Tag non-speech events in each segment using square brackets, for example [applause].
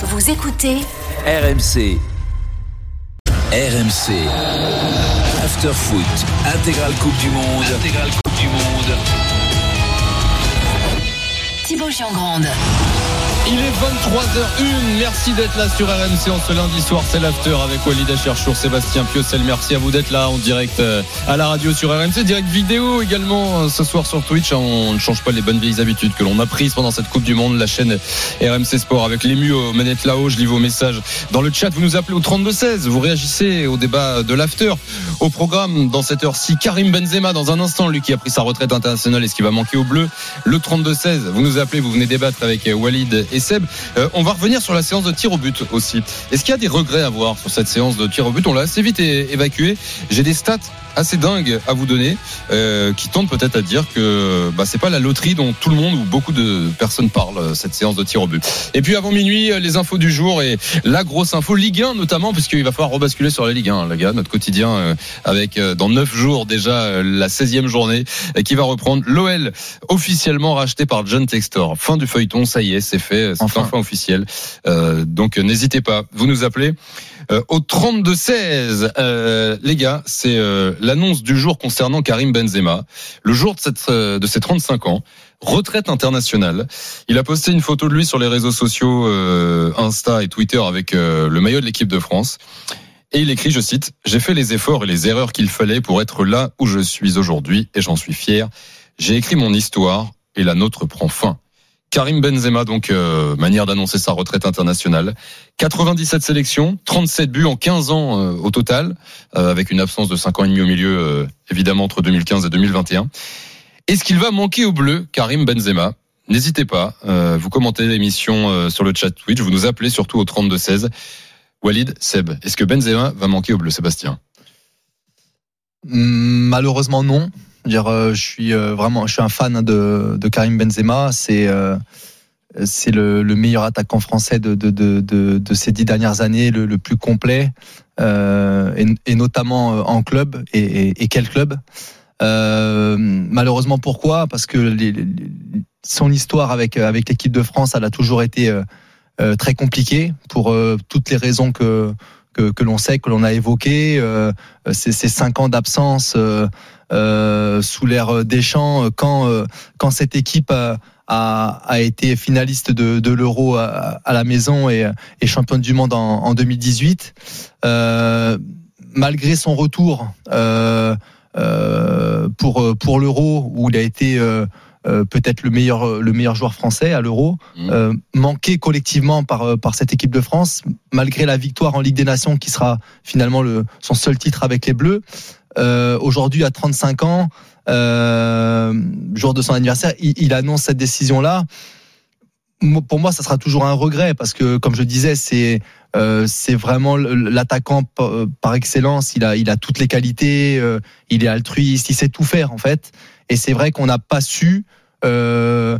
Vous écoutez RMC. RMC. After Foot. Intégrale Coupe du Monde. Intégrale Coupe du Monde. Thibaut Giangrande. Il est 23h01. Merci d'être là sur RMC en ce lundi soir. C'est l'after avec Walid Acharchour, Sébastien Piocel. Merci à vous d'être là en direct euh, à la radio sur RMC. Direct vidéo également euh, ce soir sur Twitch. On ne change pas les bonnes vieilles habitudes que l'on a prises pendant cette Coupe du Monde. La chaîne RMC Sport avec l'ému aux manettes là-haut. Je lis vos messages dans le chat. Vous nous appelez au 32-16. Vous réagissez au débat de l'after. Au programme dans cette heure-ci, Karim Benzema dans un instant, lui qui a pris sa retraite internationale et ce qui va manquer au bleu. Le 32-16. Vous nous appelez, vous venez débattre avec euh, Walid et Seb. Euh, on va revenir sur la séance de tir au but aussi. Est-ce qu'il y a des regrets à voir sur cette séance de tir au but? On l'a assez vite évacué. J'ai des stats assez dingues à vous donner euh, qui tendent peut-être à dire que bah, c'est pas la loterie dont tout le monde ou beaucoup de personnes parlent euh, cette séance de tir au but. Et puis avant minuit, euh, les infos du jour et la grosse info Ligue 1 notamment puisqu'il va falloir rebasculer sur la Ligue 1, les gars, notre quotidien euh, avec euh, dans 9 jours déjà euh, la 16e journée qui va reprendre l'OL officiellement racheté par John Textor. Fin du feuilleton, ça y est, c'est fait, c'est enfin, Enfin. officiel. Euh, donc n'hésitez pas, vous nous appelez euh, au 32 16. Euh, les gars, c'est euh, l'annonce du jour concernant Karim Benzema, le jour de cette euh, de ses 35 ans. Retraite internationale. Il a posté une photo de lui sur les réseaux sociaux euh, Insta et Twitter avec euh, le maillot de l'équipe de France. Et il écrit, je cite, J'ai fait les efforts et les erreurs qu'il fallait pour être là où je suis aujourd'hui et j'en suis fier. J'ai écrit mon histoire et la nôtre prend fin. Karim Benzema, donc, euh, manière d'annoncer sa retraite internationale. 97 sélections, 37 buts en 15 ans euh, au total, euh, avec une absence de 5 ans et demi au milieu, évidemment, entre 2015 et 2021. Est-ce qu'il va manquer au bleu, Karim Benzema? N'hésitez pas, vous commentez l'émission sur le chat Twitch, vous nous appelez surtout au 32-16. Walid, Seb, est-ce que Benzema va manquer au bleu, Sébastien? Malheureusement non. Dire, euh, je suis euh, vraiment, je suis un fan de, Karim Benzema. C'est euh, c'est le, le meilleur attaquant français de, ces dix dernières années, le, plus complet, et, notamment en club. Et, quel club Malheureusement, pourquoi? Parce que son histoire avec avec l'équipe de France, elle a toujours été très compliquée pour toutes les raisons que que, l'on sait, que l'on a évoquées. Ces cinq ans d'absence euh, sous l'ère Deschamps, euh, quand euh, quand cette équipe a, a, a été finaliste de, de l'Euro à, à la maison et, et championne du monde en, en 2018, euh, malgré son retour pour pour l'Euro où il a été euh, peut-être le meilleur le meilleur joueur français à l'Euro, euh, manqué collectivement par par cette équipe de France, malgré la victoire en Ligue des Nations qui sera finalement le son seul titre avec les Bleus. Euh, Aujourd'hui, à 35 ans, euh, jour de son anniversaire, il, annonce cette décision-là. Pour moi, ça sera toujours un regret parce que, comme je disais, c'est euh, c'est vraiment l'attaquant par, excellence. Il a il a toutes les qualités. il est altruiste. Il sait tout faire en fait. Et c'est vrai qu'on n'a pas su. On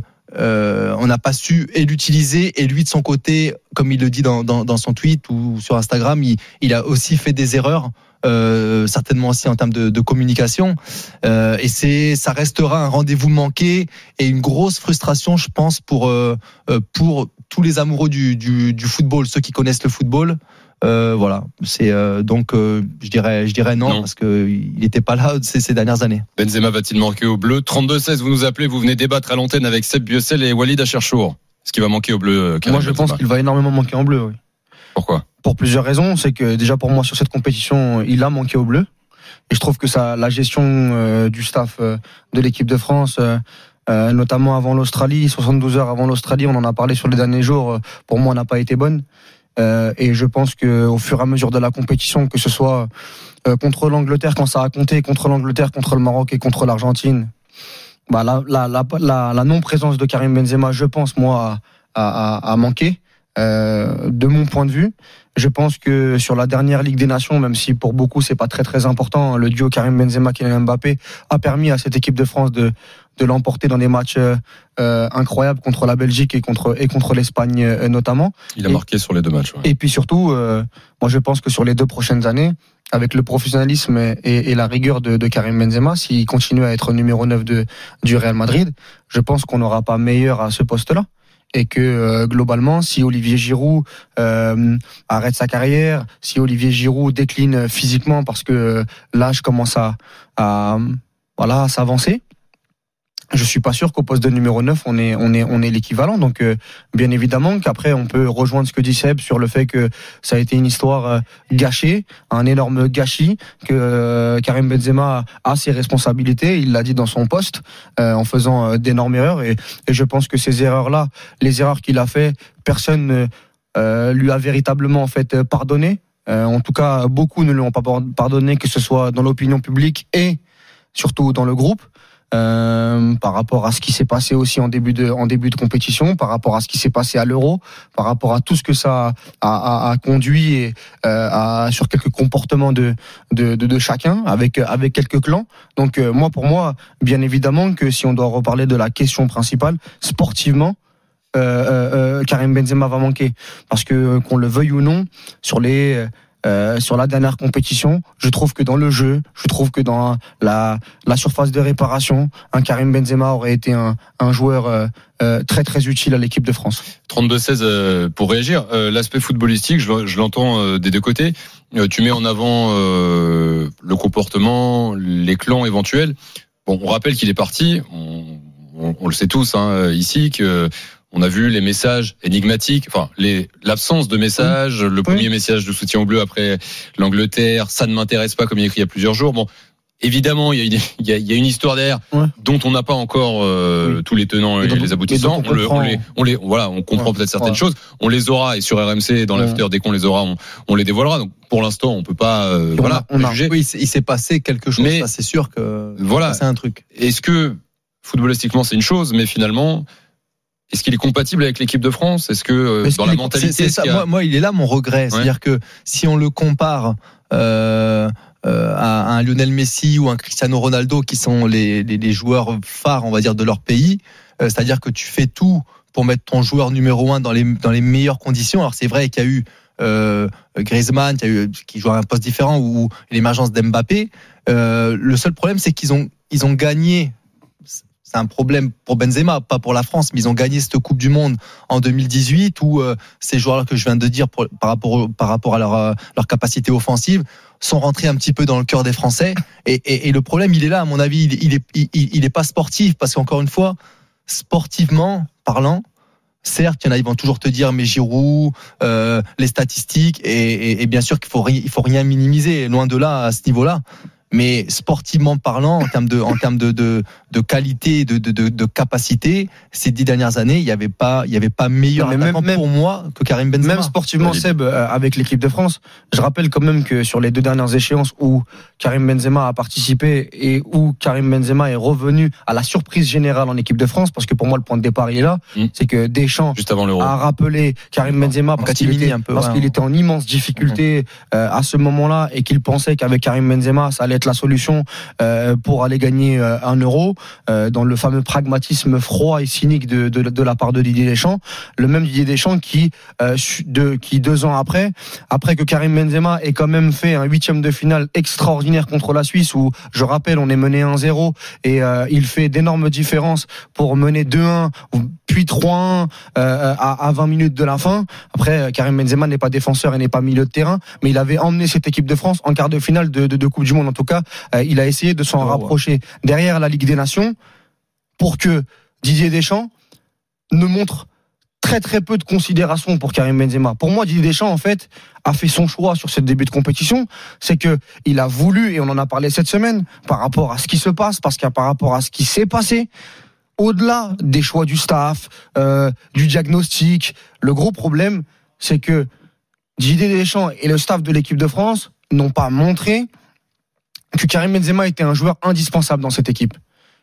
n'a pas su l'utiliser et lui de son côté, comme il le dit dans, dans, son tweet ou sur Instagram, il a aussi fait des erreurs, euh, certainement aussi en termes de, de communication. Euh, et c'est, ça restera un rendez-vous manqué et une grosse frustration, je pense, pour euh, pour tous les amoureux du, du, du football, ceux qui connaissent le football. Euh, voilà, c'est euh, donc euh, je dirais je dirais non, Non. parce que il n'était pas là ces, ces dernières années. Benzema va-t-il manquer au bleu? 32-16, vous nous appelez, vous venez débattre à l'antenne avec Seb Biocel et Walid Acherchour. Est-ce qu'il va manquer au bleu euh, Karim Moi, je pense qu'il va énormément manquer en bleu. Oui. Pourquoi Pour plusieurs raisons. C'est que déjà pour moi sur cette compétition, il a manqué au bleu. Et je trouve que ça, la gestion euh, du staff euh, de l'équipe de France, euh, notamment avant l'Australie, 72 heures avant l'Australie, on en a parlé sur les derniers jours. pour moi, n'a pas été bonne. Et je pense que au fur et à mesure de la compétition, que ce soit contre l'Angleterre quand ça a compté, contre l'Angleterre, contre le Maroc et contre l'Argentine, bah, la, la non-présence de Karim Benzema, je pense moi, a manqué. Euh, de mon point de vue, je pense que sur la dernière Ligue des Nations, même si pour beaucoup c'est pas très très important, le duo Karim Benzema Kylian Mbappé a permis à cette équipe de France de de l'emporter dans des matchs euh, incroyables contre la Belgique et contre et contre l'Espagne euh, notamment. Il a Et- marqué sur les deux matchs. ouais. Et puis surtout, moi je pense que sur les deux prochaines années, avec le professionnalisme et, et la rigueur de, de Karim Benzema, s'il continue à être numéro 9 de, du Real Madrid, je pense qu'on n'aura pas meilleur à ce poste-là. Et que euh, globalement, si Olivier Giroud euh, arrête sa carrière, si Olivier Giroud décline physiquement parce que euh, l'âge commence à, à voilà s'avancer, je suis pas sûr qu'au poste de numéro 9 on est l'équivalent. Donc euh, bien évidemment qu'après on peut rejoindre ce que dit Seb sur le fait que ça a été une histoire euh, gâchée un énorme gâchis que euh, Karim Benzema a ses responsabilités. Il l'a dit dans son poste en faisant d'énormes erreurs. Et, je pense que ces erreurs là les erreurs qu'il a fait personne ne lui a véritablement en fait pardonné. En tout cas beaucoup ne lui ont pas pardonné que ce soit dans l'opinion publique et surtout dans le groupe euh, par rapport à ce qui s'est passé aussi en début de en début de compétition, par rapport à ce qui s'est passé à l'Euro, par rapport à tout ce que ça a, conduit et, euh, à, sur quelques comportements de, de, de, chacun avec avec quelques clans. Donc euh, moi pour moi, bien évidemment que si on doit reparler de la question principale, sportivement. Euh, Karim Benzema va manquer parce que qu'on le veuille ou non sur les euh, sur la dernière compétition, je trouve que dans le jeu, je trouve que dans la, surface de réparation, un Karim Benzema aurait été un, joueur euh, euh, très très utile à l'équipe de France. 32-16 euh, pour réagir. L'aspect footballistique, je, l'entends des deux côtés. Tu mets en avant le comportement, les clans éventuels. Bon, on rappelle qu'il est parti. On le sait tous hein, ici que on a vu les messages énigmatiques, enfin l'absence de messages, le premier message de soutien au bleu après l'Angleterre, ça ne m'intéresse pas comme il écrit il y a plusieurs jours. Bon, évidemment, il y a une, il y a, il y a une histoire derrière Ouais. dont on n'a pas encore euh, Oui. tous les tenants et, les aboutissants. on On, le- on comprend. les, on les, voilà, on comprend Ouais. peut-être certaines Ouais. choses. On les aura et sur RMC dans l'after dès qu'on les aura, on, on les dévoilera. Donc pour l'instant, on peut pas, euh, on voilà, a- on a- juger. Oui, il s'est passé quelque chose, Mais- c'est sûr que Voilà. c'est un truc. Est-ce que footballistiquement c'est une chose, mais finalement, est-ce qu'il est compatible avec l'équipe de France? Est-ce que euh, Est-ce dans la est- mentalité, est-ce ça. moi, il est là mon regret. C'est-à-dire que si on le compare euh, euh, à un Lionel Messi ou un Cristiano Ronaldo, qui sont les, les, les joueurs phares, on va dire, de leur pays, euh, c'est-à-dire que tu fais tout pour mettre ton joueur numéro un dans les dans les meilleures conditions. Alors c'est vrai qu'il y a eu euh, Griezmann, qui, a eu, qui joue à un poste différent, ou l'émergence d'Mbappé. Euh, le seul problème, c'est qu'ils ont ils ont gagné. C'est un problème pour Benzema, pas pour la France, mais ils ont gagné cette Coupe du Monde en 2018 où euh, ces joueurs-là que je viens de dire par rapport à leur euh, leur capacité offensive sont rentrés un petit peu dans le cœur des Français. Et, le problème, il est là, à mon avis, il, il est pas sportif parce qu'encore une fois, sportivement parlant. Certes, il y en a, ils vont toujours te dire, mais Giroud, euh, les statistiques, et, bien sûr qu'il faut faut rien minimiser, loin de là à ce niveau-là. Mais sportivement parlant, en termes de, en termes de, de, de qualité, de, de, de, de capacité, ces dix dernières années, il n'y avait pas, il y avait pas meilleur même- attaquant même- pour moi que Karim Benzema. Même sportivement. Seb, euh, avec l'équipe de France, je rappelle quand même que sur les deux dernières échéances où Karim Benzema a participé et où Karim Benzema est revenu à la surprise générale en équipe de France, parce que pour moi le point de départ il est là, Mm. c'est que Deschamps juste avant a rappelé Karim Benzema parce qu'il était, ouais. qu'il était en immense difficulté euh, à ce moment-là et qu'il pensait qu'avec Karim Benzema ça allait la solution euh, pour aller gagner euh, un euro euh, dans le fameux pragmatisme froid et cynique de, la part de Didier Deschamps le même Didier Deschamps qui qui deux ans après après que Karim Benzema ait quand même fait un huitième de finale extraordinaire contre la Suisse où je rappelle on est mené 1-0 et il fait d'énormes différences pour mener 2-1 puis 3-1 euh, à, à 20 minutes de la fin. Après, Karim Benzema n'est pas défenseur et n'est pas milieu de terrain, mais il avait emmené cette équipe de France en quart de finale de, de, de Coupe du Monde. En tout cas, euh, il a essayé de s'en Oh, ouais. rapprocher derrière la Ligue des Nations pour que Didier Deschamps ne montre très très peu de considération pour Karim Benzema. Pour moi, Didier Deschamps, en fait, a fait son choix sur ce début de compétition. C'est que il a voulu, et on en a parlé cette semaine, par rapport à ce qui se passe, parce qu'à par rapport à ce qui s'est passé, au-delà des choix du staff, euh, du diagnostic, le gros problème, c'est que Didier Deschamps et le staff de l'équipe de France n'ont pas montré que Karim Benzema était un joueur indispensable dans cette équipe.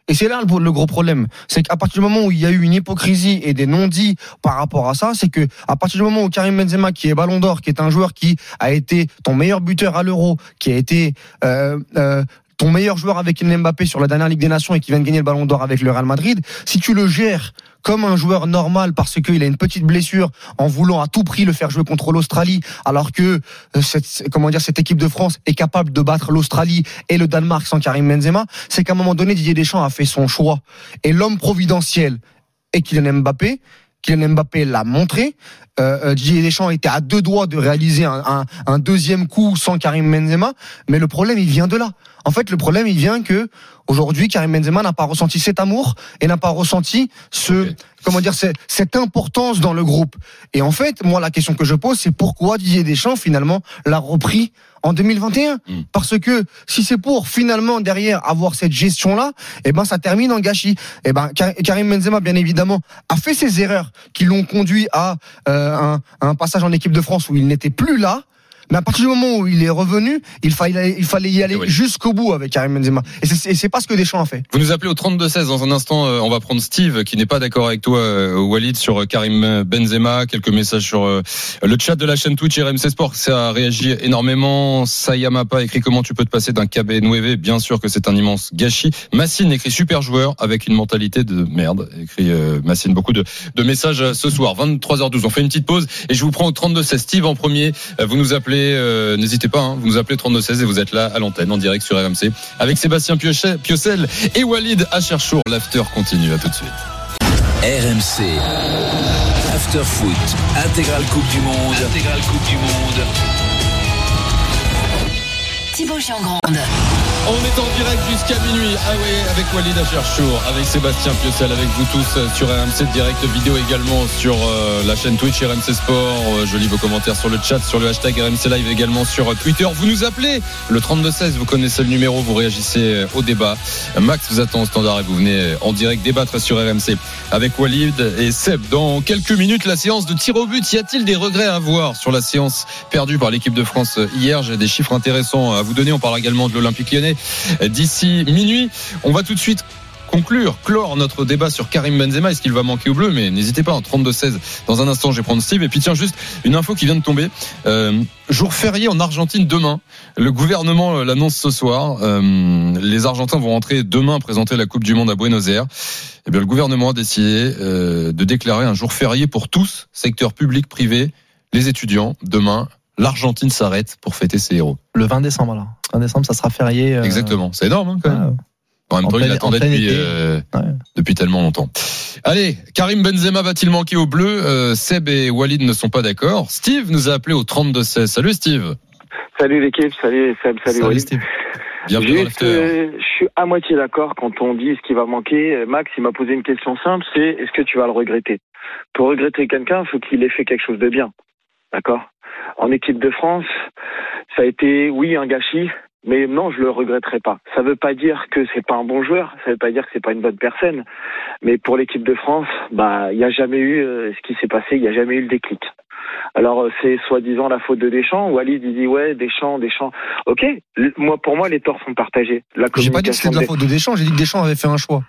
Et c'est là le, gros problème, c'est qu'à partir du moment où il y a eu une hypocrisie et des non-dits par rapport à ça, c'est que à partir du moment où Karim Benzema, qui est Ballon d'Or, qui est un joueur qui a été ton meilleur buteur à l'Euro, qui a été euh, euh, ton meilleur joueur avec Kylian Mbappé sur la dernière Ligue des Nations et qui vient de gagner le Ballon d'Or avec le Real Madrid, si tu le gères comme un joueur normal parce qu'il a une petite blessure en voulant à tout prix le faire jouer contre l'Australie alors que euh, cette, comment dire, cette équipe de France est capable de battre l'Australie et le Danemark sans Karim Benzema, c'est qu'à un moment donné Didier Deschamps a fait son choix et l'homme providentiel est Kylian Mbappé Kylian Mbappé l'a montré. Euh, euh, Didier Deschamps était à deux doigts de réaliser un, un, un deuxième coup sans Karim Benzema, mais le problème il vient de là. En fait, le problème il vient que aujourd'hui Karim Benzema n'a pas ressenti cet amour et n'a pas ressenti ce comment dire c'est- cette importance dans le groupe. Et en fait, moi la question que je pose c'est pourquoi Didier Deschamps finalement l'a repris en 2021 Mm. parce que si c'est pour finalement derrière avoir cette gestion là, eh ben ça termine en gâchis. Eh ben Kar- Karim Benzema bien évidemment a fait ses erreurs qui l'ont conduit à euh, un, un passage en équipe de France où il n'était plus là. Mais à partir du moment où il est revenu, il fallait, il fallait y aller Oui. jusqu'au bout avec Karim Benzema. Et c'est- pas ce que Deschamps a fait. Vous nous appelez au 32-16. Dans un instant, euh, on va prendre Steve, qui n'est pas d'accord avec toi, euh, Walid, sur euh, Karim Benzema. Quelques messages sur le chat de la chaîne Twitch RMC Sport. Ça a réagi énormément. Sayamapa écrit comment tu peux te passer d'un KB Nueve? Bien sûr que c'est un immense gâchis. Massine écrit super joueur avec une mentalité de merde. Écrit Massine. Beaucoup de, de messages ce soir. 23h12. On fait une petite pause et je vous prends au 32-16. Steve en premier. Vous nous appelez, euh, n'hésitez pas, hein, vous nous appelez 32-16 et vous êtes là à l'antenne en direct sur RMC avec Sébastien Piochet- Piocel et Walid Acherchour. L'after continue. À tout de suite. RMC. After Foot. Intégrale Coupe du Monde. Intégrale Coupe du Monde. Thibaut Giangrande. On est en direct jusqu'à minuit. Ah oui, avec Walid Acherchour, avec Sébastien Piocel, avec vous tous euh, sur RMC direct vidéo également sur euh, la chaîne Twitch RMC Sport. Euh, Je lis vos commentaires sur le chat, sur le hashtag RMC Live également sur Twitter. Vous nous appelez le 3216, vous connaissez le numéro, vous réagissez au débat. Max vous attend au standard et vous venez en direct débattre sur RMC avec Walid et Seb. Dans quelques minutes, la séance de tir au but. Y a-t-il des regrets à avoir sur la séance perdue par l'équipe de France hier? J'ai des chiffres intéressants à vous donner. On parle également de l'Olympique lyonnais d'ici minuit. On va tout de suite conclure, clore notre débat sur Karim Benzema. Est-ce qu'il va manquer au bleu? Mais n'hésitez pas, en 32-16. Dans un instant, je vais prendre Steve. Et puis tiens, juste une info qui vient de tomber. Euh, jour férié en Argentine demain. Le gouvernement euh, l'annonce ce soir. Euh, les Argentins vont rentrer demain présenter la Coupe du Monde à Buenos Aires. Eh bien, le gouvernement a décidé euh, de déclarer un jour férié pour tous, secteur public, privé, les étudiants. Demain, l'Argentine s'arrête pour fêter ses héros. Le 20 décembre, alors. 20 décembre, ça sera férié. euh, Exactement. C'est énorme, hein, quand même. ah, En même En temps, il plein- attendait en plein depuis, été. euh, ouais. depuis tellement longtemps. Allez, Karim Benzema va-t-il manquer au bleu Euh, Seb et Walid ne sont pas d'accord. Steve nous a appelé au 32-16. Salut Steve. Salut l'équipe, salut Seb, salut, Salut, Walid. Steve. Juste, l'after. euh, je suis à moitié d'accord quand on dit ce qui va manquer. Max, il m'a posé une question simple, c'est est-ce que tu vas le regretter? Pour regretter quelqu'un, il faut qu'il ait fait quelque chose de bien. D'accord? En équipe de France, ça a été, oui, un gâchis, mais non, je le regretterai pas. Ça veut pas dire que c'est pas un bon joueur, ça veut pas dire que c'est pas une bonne personne, mais pour l'équipe de France, bah, il n'y a jamais eu euh, ce qui s'est passé, il n'y a jamais eu le déclic. Alors euh, c'est soi-disant la faute de Deschamps. Walid il dit ouais Deschamps, Deschamps. Ok, moi pour moi les torts sont partagés. La J'ai pas dit que c'était de la faute de Deschamps, j'ai dit que Deschamps avait fait un choix.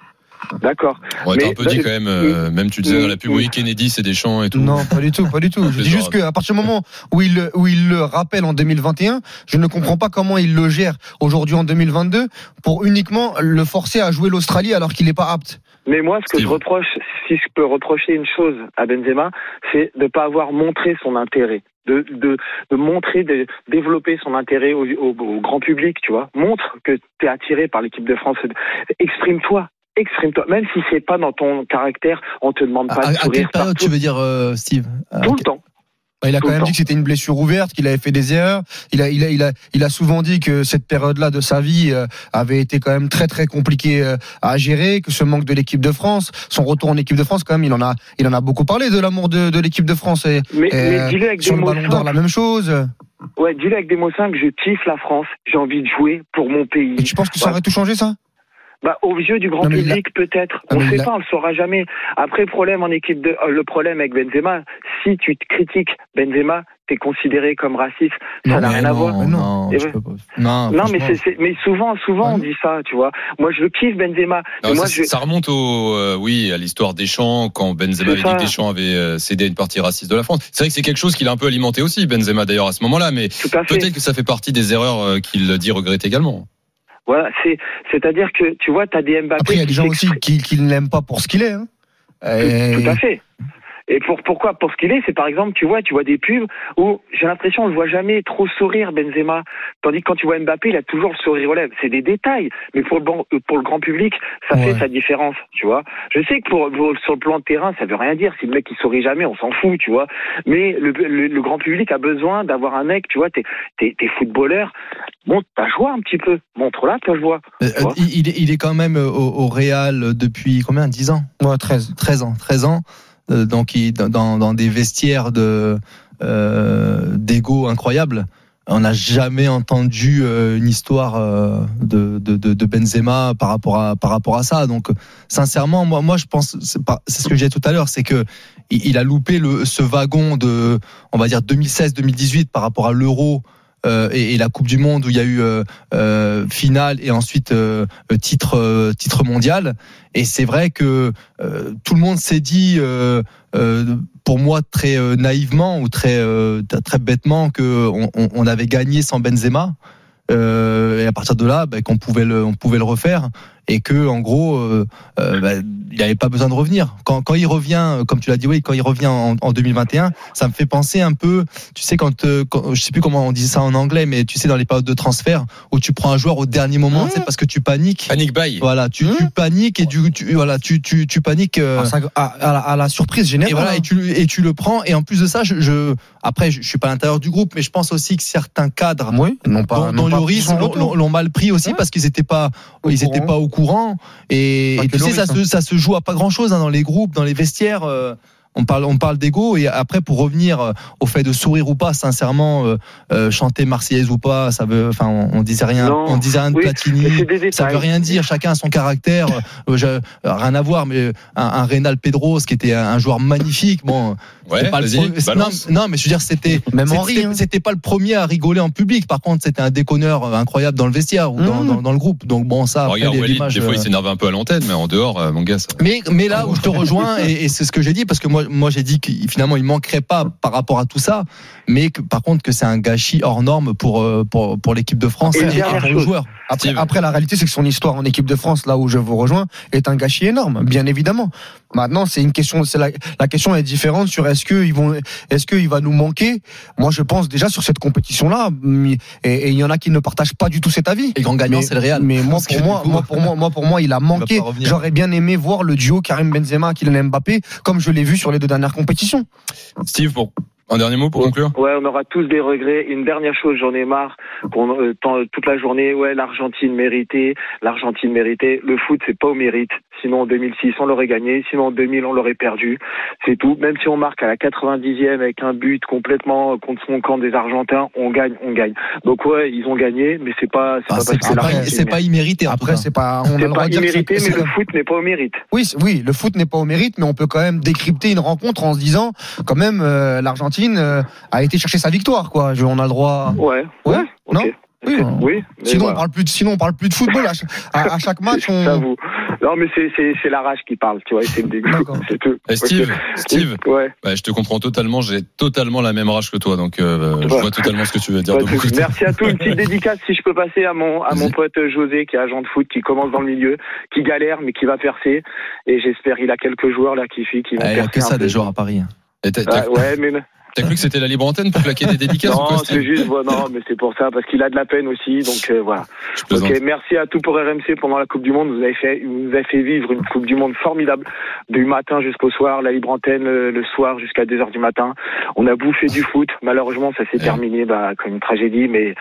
D'accord. On mais- un peu dit quand même, euh, même tu disais dans la pub, Oui. Kennedy, c'est des champs et tout. Non, pas du tout, pas du tout. Je dis juste qu'à partir du moment où il, le- où il le rappelle en 2021, je ne comprends pas comment il le gère aujourd'hui en 2022 pour uniquement le forcer à jouer l'Australie alors qu'il n'est pas apte. Mais moi, ce que Steve. je reproche, si je peux reprocher une chose à Benzema, c'est de ne pas avoir montré son intérêt. De, de, de montrer, de développer son intérêt au, au- au grand public, tu vois. Montre que tu es attiré par l'équipe de France. Exprime-toi. Exprime-toi. Même si c'est pas dans ton caractère, on te demande À, pas à- de à sourire quelle période partout, tu veux dire, euh, Steve À tout le temps. Il a Tout quand même temps. dit que c'était une blessure ouverte, qu'il avait fait des erreurs. Il a, il a, il a, il a souvent dit que cette période-là de sa vie euh, avait été quand même très très compliquée euh, à gérer, que ce manque de l'équipe de France, son retour en équipe de France, quand même, il en a, il en a beaucoup parlé de l'amour de, de l'équipe de France. Et, Mais, et, mais avec sur des le mots Ballon d'Or, la même chose. Ouais, dis-le avec des mots simples. Je kiffe la France. J'ai envie de jouer pour mon pays. Et tu penses que ça Ouais. aurait tout changé ça? Bah, aux yeux du grand Non, public, peut-être. On ne sait pas, on le saura jamais. Après, problème en équipe de, euh, le problème avec Benzema, si tu te critiques Benzema, t'es considéré comme raciste. Ça n'a rien à voir. Non. non, Et je ouais. peux pas. Non, Non, mais c'est, mais souvent, souvent, on dit ça, tu vois. Moi, je kiffe Benzema. Non, Et moi, ça, je, ça remonte au, euh, oui, à l'histoire Deschamps, quand Benzema avait dit que. Deschamps avait euh, cédé à une partie raciste de la France. C'est vrai que c'est quelque chose qu'il a un peu alimenté aussi, Benzema d'ailleurs à ce moment-là, mais tout à fait. peut-être que ça fait partie des erreurs euh, qu'il dit regretter également. Voilà, c'est, c'est-à-dire que, tu vois, t'as des Mbappé. Après, il y a des gens aussi qui, qui ne l'aiment pas pour ce qu'il est. Hein. Tout à fait. Et pour pourquoi Pour ce qu'il est, c'est par exemple, tu vois, tu vois des pubs où j'ai l'impression on le voit jamais trop sourire Benzema, tandis que quand tu vois Mbappé, il a toujours le sourire aux lèvres. C'est des détails, mais pour le bon- pour le grand public, ça fait sa différence, tu vois. Je sais que pour, pour- sur le plan de terrain, ça veut rien dire. Si le mec il sourit jamais, on s'en fout, tu vois. Mais le, le, le grand public a besoin d'avoir un mec, tu vois, t'es t'es t'es footballeur, montre ta joie un petit peu, montre-la ta joie. Euh, il, il est, il est quand même au, au Real depuis combien? 10 ans? Ouais, 13. 13 ans. 13 ans. Euh, donc, il, dans, dans des vestiaires de euh, d'ego incroyables. On n'a jamais entendu euh, une histoire euh, de, de, de, Benzema par rapport à par rapport à ça. Donc, sincèrement, moi, moi, je pense, c'est ce que j'ai tout à l'heure, c'est que il a loupé le, ce wagon de, on va dire 2016-2018 par rapport à l'Euro. Euh, et, la Coupe du Monde où il y a eu euh, euh, finale et ensuite titre titre mondial. Et c'est vrai que tout le monde s'est dit pour moi très naïvement ou très très bêtement que on, avait gagné sans Benzema. Et à partir de là ben, qu'on pouvait le on pouvait le refaire et que en gros euh, euh, ben, il n'avait pas besoin de revenir quand, quand il revient comme tu l'as dit oui quand il revient en, en 2021 ça me fait penser un peu tu sais quand, euh, quand je sais plus comment on dit ça en anglais mais tu sais dans les périodes de transfert où tu prends un joueur au dernier moment Mmh. c'est parce que tu paniques Panic buy. voilà, tu, tu paniques et du, tu, voilà, tu, tu, tu paniques. euh, À, sa- à- la, à la surprise générale. et voilà, hein. et tu, et tu le prends. Et en plus de ça, je, je après, je, je suis pas à l'intérieur du groupe, mais je pense aussi que certains cadres Oui, non pas. dont, non dont pas Lloris son l'ont- mal pris aussi Ouais. parce qu'ils étaient pas, Au ils étaient pas au courant. Et, tu sais, ça se, ça se joue à pas grand chose dans les groupes, dans les vestiaires. On parle, on parle d'ego et après pour revenir euh, au fait de sourire ou pas, sincèrement, euh, euh, chanter Marseillaise ou pas, ça veut, enfin, on, on disait rien, Non. on disait rien de Oui, Platini. Ça veut rien dire, chacun a son caractère. Euh, je- rien à voir, mais un, un Reynal Pedros qui était un, un joueur magnifique. Bon, Ouais, c'était pas le premier- non, non, mais je veux dire, c'était Même c'était- Henry, hein. c'était pas le premier à rigoler en public. Par contre, c'était un déconneur incroyable dans le vestiaire ou dans, Mmh. dans, dans le groupe. Donc bon, ça. Après, Regarde, les- Walid, l'image, des fois il s'énerve un peu à l'antenne, mais en dehors, euh, mon gars, ça. mais, mais là où je te rejoins, [laughs] et, et c'est ce que j'ai dit, parce que moi, moi j'ai dit qu'il finalement il manquerait pas par rapport à tout ça, mais que, par contre que c'est un gâchis hors norme pour, euh, pour, pour l'équipe de France Et et, pour le joueur. Après, la réalité, c'est que son histoire en équipe de France, là où je vous rejoins, est un gâchis énorme, bien évidemment. Maintenant, c'est une question, c'est la, la question est différente sur est-ce que ils vont, est-ce qu'il va nous manquer? Moi, je pense déjà sur cette compétition-là, et il y en a qui ne partagent pas du tout cet avis. Et grand gagnant, c'est le Real. Mais moi, pour moi, coup, moi, pour moi, moi, pour moi, il a [laughs] manqué. J'aurais bien aimé voir le duo Karim Benzema, Kylian Mbappé, comme je l'ai vu sur les deux dernières compétitions. Steve, pour un dernier mot pour conclure Ouais, on aura tous des regrets. Une dernière chose, j'en ai marre. Qu'on, euh, tant- toute la journée, ouais, l'Argentine méritait, l'Argentine méritait. Le foot, c'est pas au mérite. Sinon, en 2006, on l'aurait gagné. Sinon, en 2000, on l'aurait perdu. C'est tout. Même si on marque à la 90e avec un but complètement contre son camp des Argentins, on gagne, on gagne. Donc ouais, ils ont gagné, mais c'est pas, c'est Ah, pas c'est parce que c'est pas, c'est pas immérité. Après, c'est pas, on a le droit pas de dire que immérité, c'est- mais c'est- le foot n'est pas au mérite. Oui, oui, le foot n'est pas au mérite, mais on peut quand même décrypter une rencontre en se disant, quand même, euh, l'Argentine euh, a été chercher sa victoire, quoi. Je- on a le droit. Ouais, Ouais, non Oui, Sinon, voilà. on parle plus de, sinon, on parle plus de football. À, chaque- à- à chaque match, on. J'avoue. Non, mais c'est, la rage qui parle, tu vois, c'est le dégoût. C'est tout. Eh, Steve. Steve, Ouais. bah, je te comprends totalement, j'ai totalement la même rage que toi, donc euh, je Ouais. vois totalement ce que tu veux dire de mon côté. Merci à tous. Une petite dédicace, si je peux passer à mon, à mon pote José, qui est agent de foot, qui commence dans le milieu, qui galère, mais qui va percer. Et j'espère, il a quelques joueurs là qui, qui vont Ah, Il n'y a percer que ça des joueurs à Paris. Ah, ouais, mais t'as cru que c'était la libre antenne pour claquer des dédicaces non, c'est juste, bon, non, mais c'est pour ça, parce qu'il a de la peine aussi, donc euh, voilà. Ok, merci à tout pour RMC pendant la Coupe du Monde. Vous avez fait, vous nous avez fait vivre une Coupe du Monde formidable du matin jusqu'au soir, la libre antenne le, le soir jusqu'à 2 heures du matin. On a bouffé du foot. Malheureusement, ça s'est Ouais. terminé bah, comme une tragédie, mais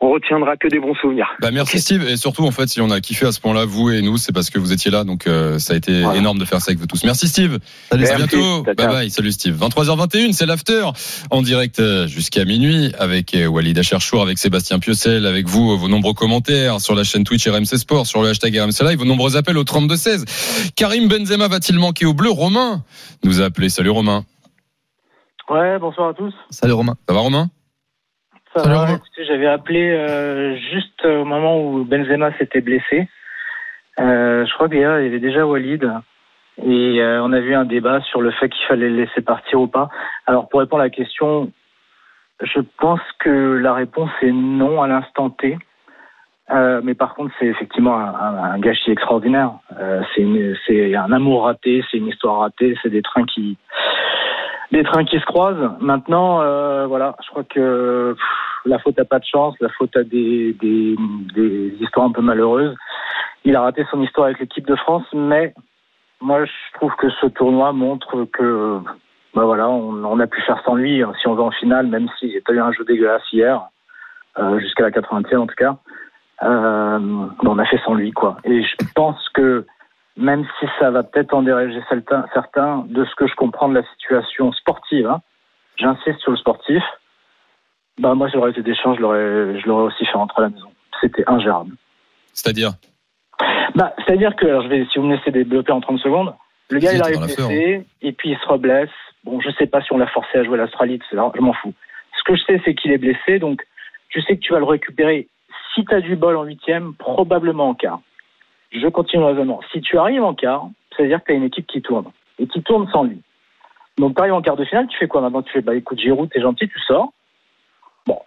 on retiendra que des bons souvenirs. Bah merci Steve et surtout en fait si on a kiffé à ce point-là vous et nous c'est parce que vous étiez là donc euh, ça a été Voilà. énorme de faire ça avec vous tous. Merci Steve. Salut, À bientôt. Bye bye. Salut Steve. 23h21, c'est l'after en direct euh, jusqu'à minuit avec euh, Walid Acharchour, avec Sébastien Piocel, avec vous, euh, vos nombreux commentaires sur la chaîne Twitch RMC Sport, sur le hashtag RMC Live, vos nombreux appels au 32-16. Karim Benzema va-t-il manquer au bleu Romain? Nous a appelé. Salut Romain. Ouais, bonsoir à tous. Salut Romain. Ça va Romain? Ça Salut, va, Romain. écoutez, j'avais appelé euh, juste au moment où Benzema s'était blessé. Euh, je crois que d'ailleurs, il y avait déjà Walid. Et euh, on a vu un débat sur le fait qu'il fallait le laisser partir ou pas. Alors, pour répondre à la question, je pense que la réponse est non à l'instant T. Euh, mais par contre, c'est effectivement un, un- gâchis extraordinaire. Euh, c'est un amour raté, c'est une histoire ratée, c'est des trains qui des trains qui se croisent. Maintenant, euh, voilà, je crois que la faute a pas de chance, la faute a des, des, des histoires un peu malheureuses. Il a raté son histoire avec l'équipe de France, mais moi, je trouve que ce tournoi montre que, bah voilà, on, a pu faire sans lui hein, si on va en finale, même s'il y a eu un jeu dégueulasse hier, euh, jusqu'à la 80e en tout cas. Euh, on a fait sans lui, quoi. Et je pense que même si ça va peut-être en déranger certains, de ce que je comprends de la situation sportive, hein, j'insiste sur le sportif, bah moi j'aurais été l'aurais, je l'aurais aussi fait rentrer à la maison. C'était ingérable. C'est-à-dire? Bah, c'est-à-dire que, alors je vais, si vous me laissez développer en 30 secondes, le gars il arrive blessé, et puis il se reblesse. Bon, je sais pas si on l'a forcé à jouer à l'Australie. Je m'en fous. Ce que je sais, c'est qu'il est blessé, donc je sais que tu vas le récupérer. Si tu as du bol en huitième, probablement en quart. Je continue le raisonnement. Si tu arrives en quart, c'est-à-dire que tu as une équipe qui tourne, et qui tourne sans lui. Donc tu arrives en quart de finale, tu fais quoi maintenant? Tu fais, bah écoute, Giroud, t'es gentil, tu sors. Bon,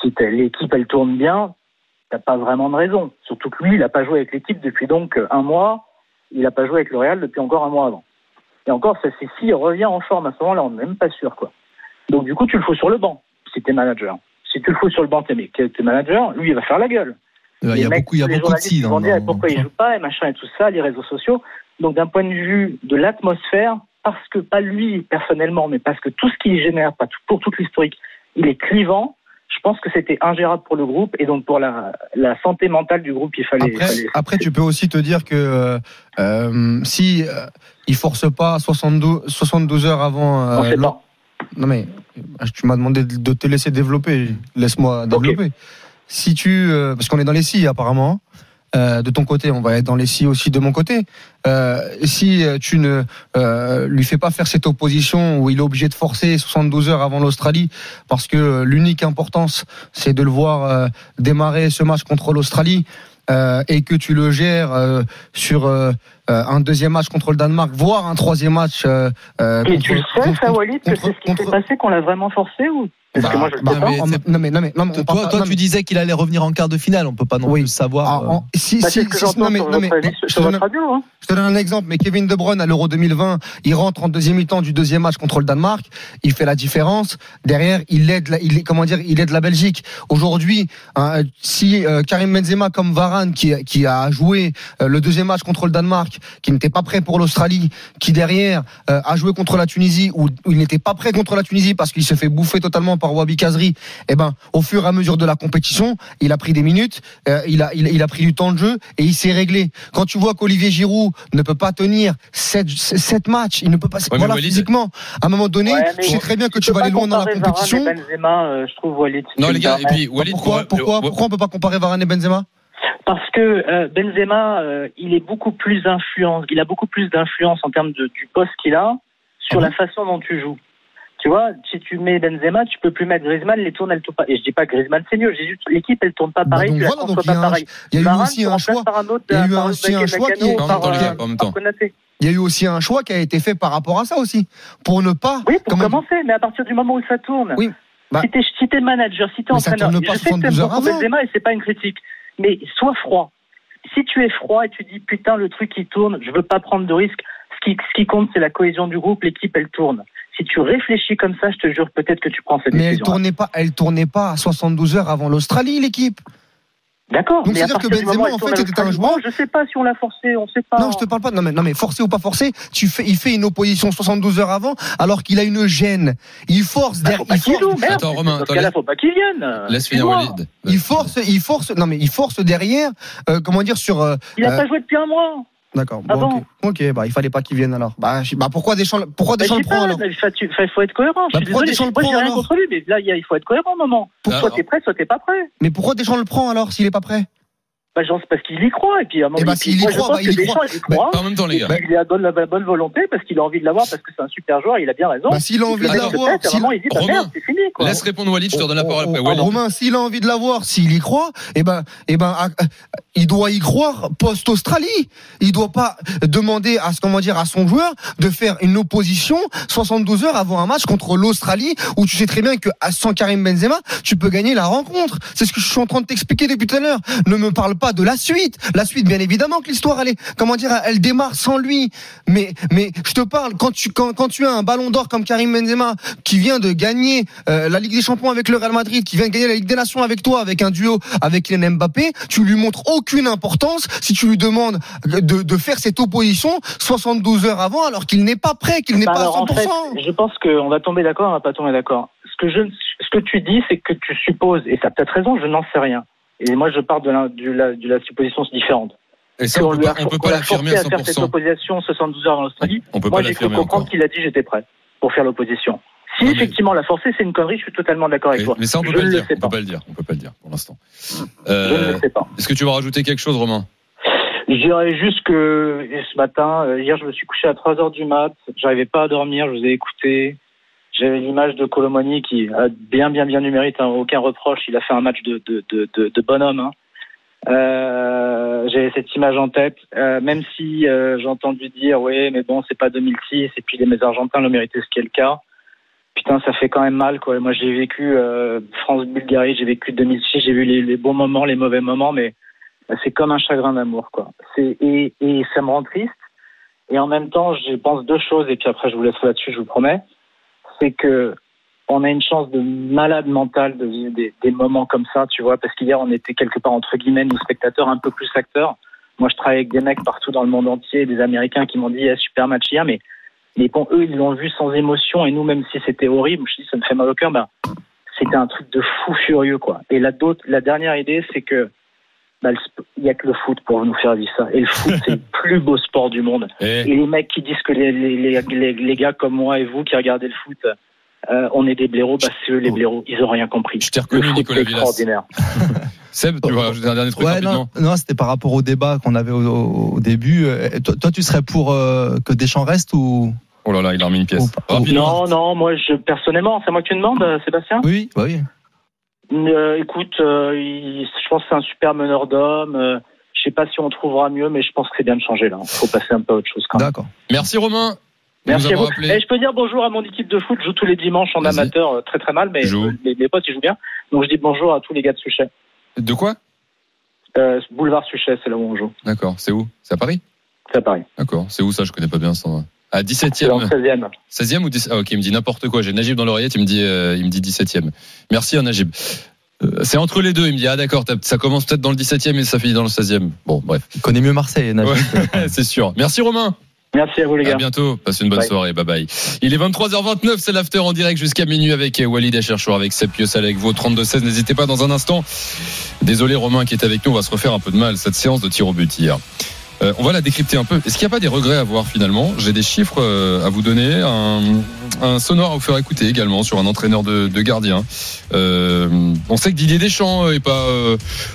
si t'as- l'équipe, elle tourne bien, t'as pas vraiment de raison. Surtout que lui, il n'a pas joué avec l'équipe depuis donc un mois. Il n'a pas joué avec le Real depuis encore un mois avant. Et encore, ça, c'est s'il revient en forme à ce moment-là, on n'est même pas sûr, quoi. Donc, du coup, tu le fous sur le banc, si t'es manager. Si tu le fous sur le banc, t'es, manager, lui, il va faire la gueule. Il y a beaucoup, il y a beaucoup de si qui dans, dans- pourquoi il joue pas et machin et tout ça, les réseaux sociaux. Donc, d'un point de vue de l'atmosphère, parce que pas lui personnellement, mais parce que tout ce qu'il génère, pas tout- pour toute l'historique, il est clivant. Je pense que c'était ingérable pour le groupe et donc pour la, la santé mentale du groupe, il fallait. Après, fallait- après, tu peux aussi te dire que euh, euh, si euh, il force pas 72, 72 heures avant. euh, on pas. non mais euh, tu m'as demandé de te laisser développer. Laisse-moi développer. Si tu, euh, parce qu'on est dans les si apparemment. Euh, de ton côté, on va être dans les si aussi de mon côté. Euh, si tu ne euh, lui fais pas faire cette opposition où il est obligé de forcer 72 heures avant l'Australie, parce que l'unique importance, c'est de le voir démarrer ce match contre l'Australie. euh, et que tu le gères euh, sur euh, un deuxième match contre le Danemark, voire un troisième match. euh, Et contre- tu le sais, contre- ça, Walid, que contre- c'est ce qui s'est contre- passé, qu'on l'a vraiment forcé ou? Parce que Bah, moi, je bah, mais non mais non mais non mais Toi, pas- toi non, tu disais qu'il allait revenir en quart de finale. On peut pas non Oui. plus savoir. Ah, euh, en- si, Bah, si, si, non, mais, sur non, mais, je te votre donne- radio. Hein. je te donne un exemple, mais Kevin De Bruyne à l'Euro 2020, il rentre en deuxième mi-temps du deuxième match contre le Danemark, il fait la différence. Derrière, il aide, la, il, comment dire, il aide la Belgique. Aujourd'hui, hein, si euh, Karim Benzema comme Varane qui, qui a joué euh, le deuxième match contre le Danemark, qui n'était pas prêt pour l'Australie, qui derrière euh, a joué contre la Tunisie où, où il n'était pas prêt contre la Tunisie parce qu'il se fait bouffer totalement par Wabi Kazri, eh ben au fur et à mesure de la compétition, il a pris des minutes, euh, il a il, il a pris du temps de jeu et il s'est réglé. Quand tu vois qu'Olivier Giroud ne peut pas tenir sept, sept matchs, il ne peut pas mais voilà Walid- physiquement. À un moment donné, Ouais, tu sais très bien que tu vas aller loin dans la compétition. et Benzema, euh, je trouve, Walid. si Non, les gars, et permets. puis Walid, pourquoi pour- pourquoi pourquoi on peut pas comparer Varane et Benzema? Parce que euh, Benzema, euh, il est beaucoup plus influence, il a beaucoup plus d'influence en termes de, du poste qu'il a sur Ah la façon dont tu joues. Tu vois, si tu mets Benzema, tu peux plus mettre Griezmann, les tournes elles tournent pas. Et je dis pas que Griezmann c'est mieux, j'ai juste l'équipe elle tourne pas Bah, pareil, donc tu la voilà, donc conçois il y a pas pareil. Il y a eu aussi un choix. il y a eu par aussi un choix qui est- En même temps, euh. Il y a eu aussi un choix qui a été fait par rapport à ça aussi, pour ne pas. Oui, pour comment- commencer, mais à partir du moment où ça tourne, Oui, bah- si t'es si t'es manager, si t'es ça entraîneur, pas je sais que 72 t'aimes beaucoup. Benzema et c'est pas une critique, mais sois froid. Si tu es froid et tu dis putain le truc il tourne, je veux pas prendre de risques. Ce qui, ce qui compte c'est la cohésion du groupe, l'équipe elle tourne. Si tu réfléchis comme ça, je te jure peut-être que tu prends cette Mais elle décision. tournait pas, elle tournait pas à 72 heures avant l'Australie, l'équipe. D'accord. Donc, mais c'est-à-dire que Benzema, en elle fait, à c'était un joueur- Je sais pas si on l'a forcé, on sait pas. Non, je te parle pas. Non, mais, non, mais forcé ou pas forcé, tu fais, il fait une opposition 72 heures avant, alors qu'il a une gêne. Il force, Bah, der- faut pas il qu'il force, joue, merde. Attends, Romain, attends, laisse- faut pas qu'il vienne. Laisse finir. Walid. il force, il force. Non, mais il force derrière. euh, comment dire sur. euh, Il a Euh, pas joué depuis un mois. D'accord. Ah Bon, bon ok. Ok, bah il fallait pas qu'il vienne alors. Bah, je- bah pourquoi Deschamps, pourquoi Bah, Deschamps je le prend alors il faut, être cohérent. Bah, je suis pourquoi désolé. Moi, j'ai rien contre lui, mais là, il faut être cohérent, moment. Pourquoi Soit t'es prêt, soit t'es pas prêt. Mais pourquoi Deschamps le prend alors s'il est pas prêt? Bah, genre, c'est parce qu'il y croit. Et puis, à un moment, Eh bah, et puis, s'il y croit, bah, il y croit. il y croit. En même temps, les gars. Bah, Il lui a donné la bonne volonté parce qu'il a envie de l'avoir, parce que c'est un super joueur, il a bien raison. Bah, s'il a Il envie de l'avoir, moment, il dit, bah, Romain, merde, c'est fini, quoi. Laisse répondre Walid, je te redonne la parole après. Oh, Walid. Romain, s'il a envie de l'avoir, s'il y croit, eh ben, eh ben, ah, ah, il doit y croire post-Australie. Il doit pas demander à ce comment dire à son joueur de faire une opposition 72 heures avant un match contre l'Australie où tu sais très bien que à- sans Karim Benzema, tu peux gagner la rencontre. C'est ce que je suis en train de t'expliquer depuis tout à l'heure. Ne me parle pas pas de la suite. La suite, bien évidemment que l'histoire, elle est, comment dire, elle démarre sans lui. Mais, mais je te parle quand tu quand, quand tu as un Ballon d'Or comme Karim Benzema qui vient de gagner euh, la Ligue des Champions avec le Real Madrid, qui vient de gagner la Ligue des Nations avec toi, avec un duo avec Kylian Mbappé, tu lui montres aucune importance si tu lui demandes de, de faire cette opposition 72 heures avant, alors qu'il n'est pas prêt, qu'il n'est Bah pas à alors, 100%. en fait, je pense qu'on va tomber d'accord, on va pas tomber d'accord. Ce que je, ce que tu dis, c'est que tu supposes, et tu as peut-être raison, je n'en sais rien. Et moi, je pars de la, de la, de la supposition différente. Et ça, on peut pas, on peut qu'on pas l'a l'affirmer à à faire cette 100%. opposition 72 heures en Australie. On peut Moi, pas j'ai cru comprendre qu'il a dit j'étais prêt pour faire l'opposition. Si Non, mais- effectivement l'a forcé, c'est une connerie, je suis totalement d'accord avec Mais, toi. mais ça, on peut je pas ne le dire. On pas. peut pas le dire. On peut pas le dire pour l'instant. Je ne Euh, le sais pas. Est-ce que tu vas rajouter quelque chose, Romain? Je dirais juste que ce matin, euh, hier, je me suis couché à 3 heures du mat. J'arrivais pas à dormir, je vous ai écouté. J'avais l'image de Colomani qui a bien, bien, bien du mérite, hein, aucun reproche. Il a fait un match de, de, de, de, bonhomme. Hein. Euh, J'avais cette image en tête, euh, même si euh, j'ai entendu dire, oui, mais bon, c'est pas 2006, et puis les mes Argentins l'ont mérité, ce qui est le cas. Putain, ça fait quand même mal, quoi. Moi, j'ai vécu euh, France-Bulgarie, j'ai vécu 2006, j'ai vu les, les bons moments, les mauvais moments, mais bah, c'est comme un chagrin d'amour, quoi. Et, et ça me rend triste. Et en même temps, je pense deux choses, et puis après, je vous laisserai là-dessus, je vous promets. C'est que on a une chance de malade mental de vivre des, moments comme ça, tu vois, parce qu'hier, on était quelque part entre guillemets, nous spectateurs, un peu plus acteurs. Moi, je travaille avec des mecs partout dans le monde entier, des Américains qui m'ont dit eh, super match hier, mais mais eux, ils l'ont vu sans émotion, et nous, même si c'était horrible, je dis ça me fait mal au cœur, ben c'était un truc de fou furieux, quoi. Et la, la dernière idée, c'est que bah, il y a que le foot pour nous faire vivre ça. Et le foot, [laughs] c'est le plus beau sport du monde. Eh, Et les mecs qui disent que les, les, les, les, les gars comme moi et vous qui regardez le foot, euh, on est des blaireaux, bah c'est eux les blaireaux, ils ont rien compris. Je t'ai Le reconnu, foot, Nicolas extraordinaire. [laughs] Seb, tu veux rajouter un dernier truc Ouais, rapidement? Non, non c'était par rapport au débat qu'on avait au, au début. Euh, Toi, toi, tu serais pour euh, que Deschamps reste ou Oh là là, il a remis une pièce. Non, non, moi, je, personnellement, c'est moi que tu demandes, Sébastien? Oui, bah oui. Euh, Écoute, euh, il- je pense que c'est un super meneur d'hommes. Euh, je sais pas si on trouvera mieux, mais je pense que c'est bien de changer là. Il faut passer un peu à autre chose quand même. D'accord. Merci Romain. Merci à vous. Et je peux dire bonjour à mon équipe de foot. Je joue tous les dimanches en Vas-y. amateur, euh, très très mal, mais les potes ils jouent bien. Donc je dis bonjour à tous les gars de Suchet. De quoi? Euh, boulevard Suchet, c'est là où on joue. D'accord. C'est où? C'est à Paris? C'est à Paris. D'accord. C'est où ça? Je connais pas bien ça. À C'est dans le 17e. 16e. 16e ou 17 Ah ok, il me dit n'importe quoi. J'ai Najib dans l'oreillette, il me dit, euh, il me dit 17e. Merci hein, Najib. Euh, c'est entre les deux. Il me dit ah d'accord, ça commence peut-être dans le 17e et ça finit dans le 16e. Bon bref, Il connaît mieux Marseille, Najib. Ouais, [laughs] c'est sûr. Merci Romain. Merci à vous les À gars. bientôt. Passez une bonne Bye. soirée. Bye bye. Il est 23h29. C'est l'after en direct jusqu'à minuit avec euh, Walid Acherchour, avec Seb Pios, avec vous au 32-16. N'hésitez pas dans un instant. Désolé Romain qui est avec nous. On va se refaire un peu de mal cette séance de tir au but hier. Euh, on va la décrypter un peu. Est-ce qu'il n'y a pas des regrets à voir finalement? J'ai des chiffres euh, à vous donner, un, un sonore à vous faire écouter également sur un entraîneur de, gardien. Euh, on sait que Didier Deschamps est pas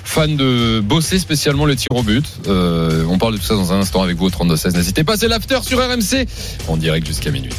fan de bosser spécialement le tir au but. On parle de tout ça dans un instant avec vous au 32-16. N'hésitez pas, c'est l'after sur RMC en direct jusqu'à minuit.